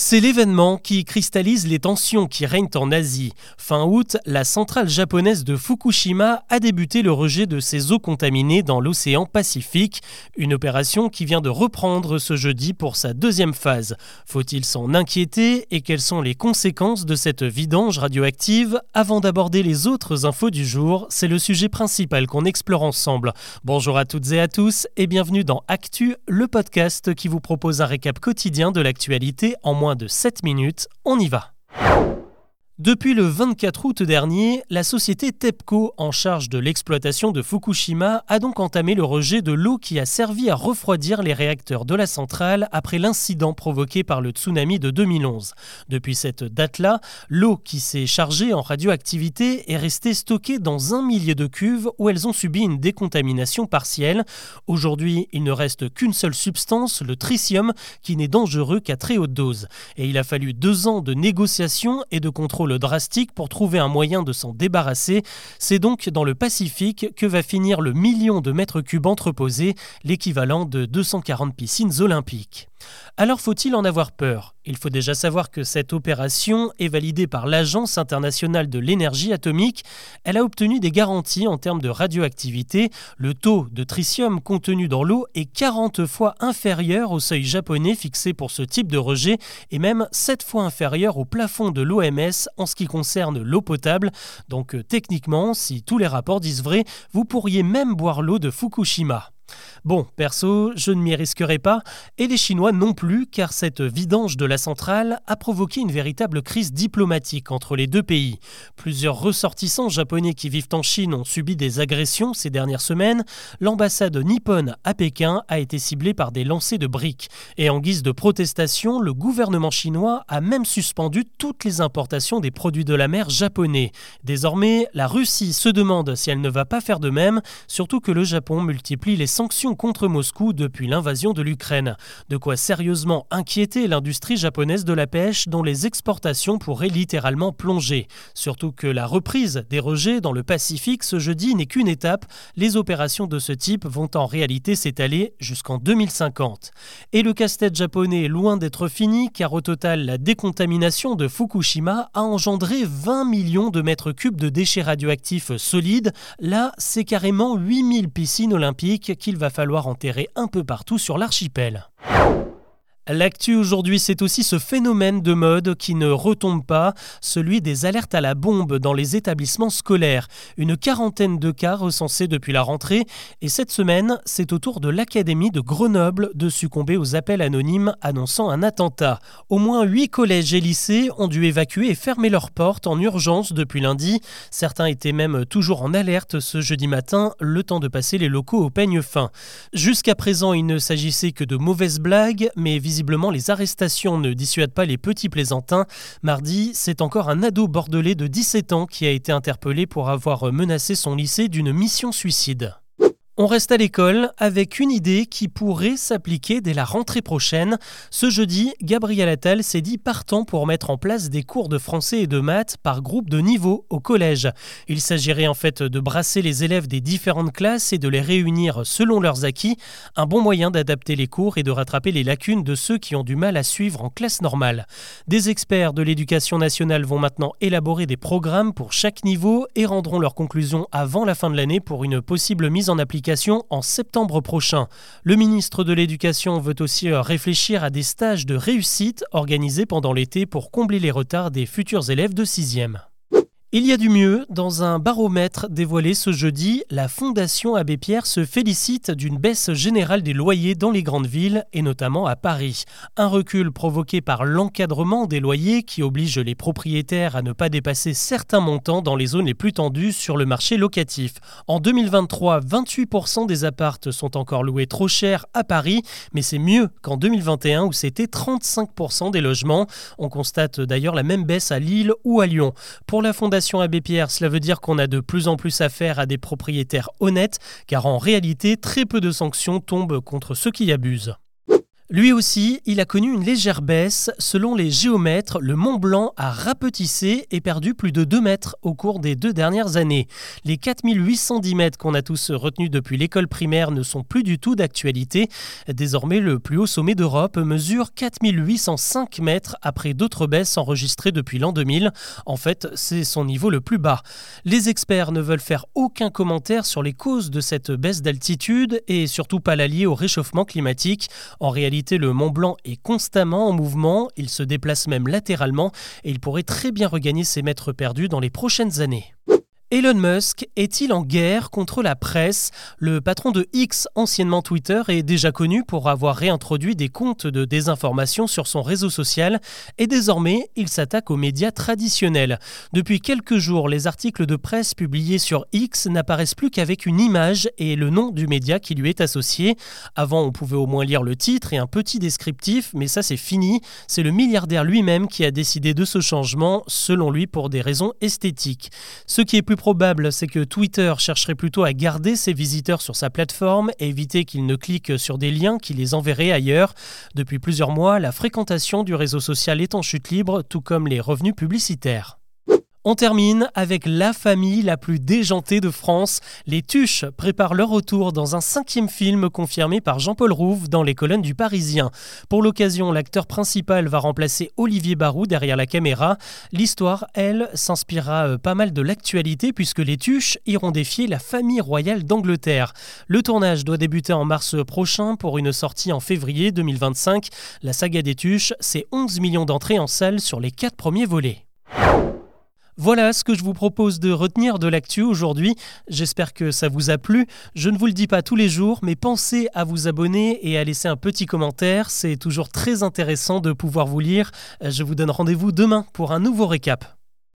C'est l'événement qui cristallise les tensions qui règnent en Asie. Fin août, la centrale japonaise de Fukushima a débuté le rejet de ses eaux contaminées dans l'océan Pacifique, une opération qui vient de reprendre ce jeudi pour sa deuxième phase. Faut-il s'en inquiéter et quelles sont les conséquences de cette vidange radioactive? Avant d'aborder les autres infos du jour, c'est le sujet principal qu'on explore ensemble. Bonjour à toutes et à tous et bienvenue dans Actu, le podcast qui vous propose un récap quotidien de l'actualité en moins de 7 minutes, on y va. Depuis le 24 août dernier, la société TEPCO, en charge de l'exploitation de Fukushima, a donc entamé le rejet de l'eau qui a servi à refroidir les réacteurs de la centrale après l'incident provoqué par le tsunami de 2011. Depuis cette date-là, l'eau qui s'est chargée en radioactivité est restée stockée dans un millier de cuves où elles ont subi une décontamination partielle. Aujourd'hui, il ne reste qu'une seule substance, le tritium, qui n'est dangereux qu'à très haute dose. Et il a fallu deux ans de négociations et de contrôle drastique pour trouver un moyen de s'en débarrasser. C'est donc dans le Pacifique que va finir le million de mètres cubes entreposés, l'équivalent de 240 piscines olympiques. Alors faut-il en avoir peur? Il faut déjà savoir que cette opération est validée par l'Agence internationale de l'énergie atomique. Elle a obtenu des garanties en termes de radioactivité. Le taux de tritium contenu dans l'eau est 40 fois inférieur au seuil japonais fixé pour ce type de rejet et même 7 fois inférieur au plafond de l'OMS en ce qui concerne l'eau potable. Donc euh, techniquement, si tous les rapports disent vrai, vous pourriez même boire l'eau de Fukushima. Bon, perso, je ne m'y risquerai pas, et les Chinois non plus, car cette vidange de la centrale a provoqué une véritable crise diplomatique entre les deux pays. Plusieurs ressortissants japonais qui vivent en Chine ont subi des agressions ces dernières semaines. L'ambassade nippone à Pékin a été ciblée par des lancers de briques. Et en guise de protestation, le gouvernement chinois a même suspendu toutes les importations des produits de la mer japonais. Désormais, la Russie se demande si elle ne va pas faire de même, surtout que le Japon multiplie les sanctions contre Moscou depuis l'invasion de l'Ukraine. De quoi sérieusement inquiéter l'industrie japonaise de la pêche dont les exportations pourraient littéralement plonger. Surtout que la reprise des rejets dans le Pacifique ce jeudi n'est qu'une étape. Les opérations de ce type vont en réalité s'étaler jusqu'en 2050. Et le casse-tête japonais est loin d'être fini car au total la décontamination de Fukushima a engendré 20 millions de mètres cubes de déchets radioactifs solides. Là, c'est carrément 8000 piscines olympiques qu'il va falloir enterrer un peu partout sur l'archipel. L'actu aujourd'hui, c'est aussi ce phénomène de mode qui ne retombe pas, celui des alertes à la bombe dans les établissements scolaires. Une quarantaine de cas recensés depuis la rentrée, et cette semaine, c'est au tour de l'Académie de Grenoble de succomber aux appels anonymes annonçant un attentat. Au moins huit collèges et lycées ont dû évacuer et fermer leurs portes en urgence depuis lundi. Certains étaient même toujours en alerte ce jeudi matin, le temps de passer les locaux au peigne fin. Jusqu'à présent, il ne s'agissait que de mauvaises blagues, mais visiblement visiblement, les arrestations ne dissuadent pas les petits plaisantins. Mardi, c'est encore un ado bordelais de 17 ans qui a été interpellé pour avoir menacé son lycée d'une mission suicide. On reste à l'école avec une idée qui pourrait s'appliquer dès la rentrée prochaine. Ce jeudi, Gabriel Attal s'est dit partant pour mettre en place des cours de français et de maths par groupe de niveau au collège. Il s'agirait en fait de brasser les élèves des différentes classes et de les réunir selon leurs acquis, un bon moyen d'adapter les cours et de rattraper les lacunes de ceux qui ont du mal à suivre en classe normale. Des experts de l'éducation nationale vont maintenant élaborer des programmes pour chaque niveau et rendront leurs conclusions avant la fin de l'année pour une possible mise en application en septembre prochain. Le ministre de l'Éducation veut aussi euh, réfléchir à des stages de réussite organisés pendant l'été pour combler les retards des futurs élèves de 6e. Il y a du mieux. Dans un baromètre dévoilé ce jeudi, la Fondation Abbé Pierre se félicite d'une baisse générale des loyers dans les grandes villes et notamment à Paris. Un recul provoqué par l'encadrement des loyers qui oblige les propriétaires à ne pas dépasser certains montants dans les zones les plus tendues sur le marché locatif. En 2023, 28% des appartes sont encore loués trop cher à Paris, mais c'est mieux qu'en 2021 où c'était 35% des logements. On constate d'ailleurs la même baisse à Lille ou à Lyon. Pour la Fondation Abbé Pierre, cela veut dire qu'on a de plus en plus affaire à des propriétaires honnêtes, car en réalité, très peu de sanctions tombent contre ceux qui abusent. Lui aussi, il a connu une légère baisse. Selon les géomètres, le Mont Blanc a rapetissé et perdu plus de 2 mètres au cours des deux dernières années. Les 4810 mètres qu'on a tous retenus depuis l'école primaire ne sont plus du tout d'actualité. Désormais, le plus haut sommet d'Europe mesure 4805 mètres après d'autres baisses enregistrées depuis l'an 2000. En fait, c'est son niveau le plus bas. Les experts ne veulent faire aucun commentaire sur les causes de cette baisse d'altitude et surtout pas la lier au réchauffement climatique. En réalité, le Mont Blanc est constamment en mouvement, il se déplace même latéralement et il pourrait très bien regagner ses mètres perdus dans les prochaines années. Elon Musk est-il en guerre contre la presse? Le patron de X, anciennement Twitter, est déjà connu pour avoir réintroduit des comptes de désinformation sur son réseau social et désormais il s'attaque aux médias traditionnels. Depuis quelques jours, les articles de presse publiés sur X n'apparaissent plus qu'avec une image et le nom du média qui lui est associé. Avant, on pouvait au moins lire le titre et un petit descriptif, mais ça c'est fini. C'est le milliardaire lui-même qui a décidé de ce changement, selon lui pour des raisons esthétiques. Ce qui est plus probable, c'est que Twitter chercherait plutôt à garder ses visiteurs sur sa plateforme et éviter qu'ils ne cliquent sur des liens qui les enverraient ailleurs. Depuis plusieurs mois, la fréquentation du réseau social est en chute libre, tout comme les revenus publicitaires. On termine avec la famille la plus déjantée de France. Les Tuches préparent leur retour dans un cinquième film confirmé par Jean-Paul Rouve dans les colonnes du Parisien. Pour l'occasion, l'acteur principal va remplacer Olivier Barou derrière la caméra. L'histoire, elle, s'inspirera euh, pas mal de l'actualité puisque les Tuches iront défier la famille royale d'Angleterre. Le tournage doit débuter en mars prochain pour une sortie en février 2025. La saga des Tuches, c'est 11 millions d'entrées en salle sur les quatre premiers volets. Voilà ce que je vous propose de retenir de l'actu aujourd'hui. J'espère que ça vous a plu. Je ne vous le dis pas tous les jours, mais pensez à vous abonner et à laisser un petit commentaire. C'est toujours très intéressant de pouvoir vous lire. Je vous donne rendez-vous demain pour un nouveau récap.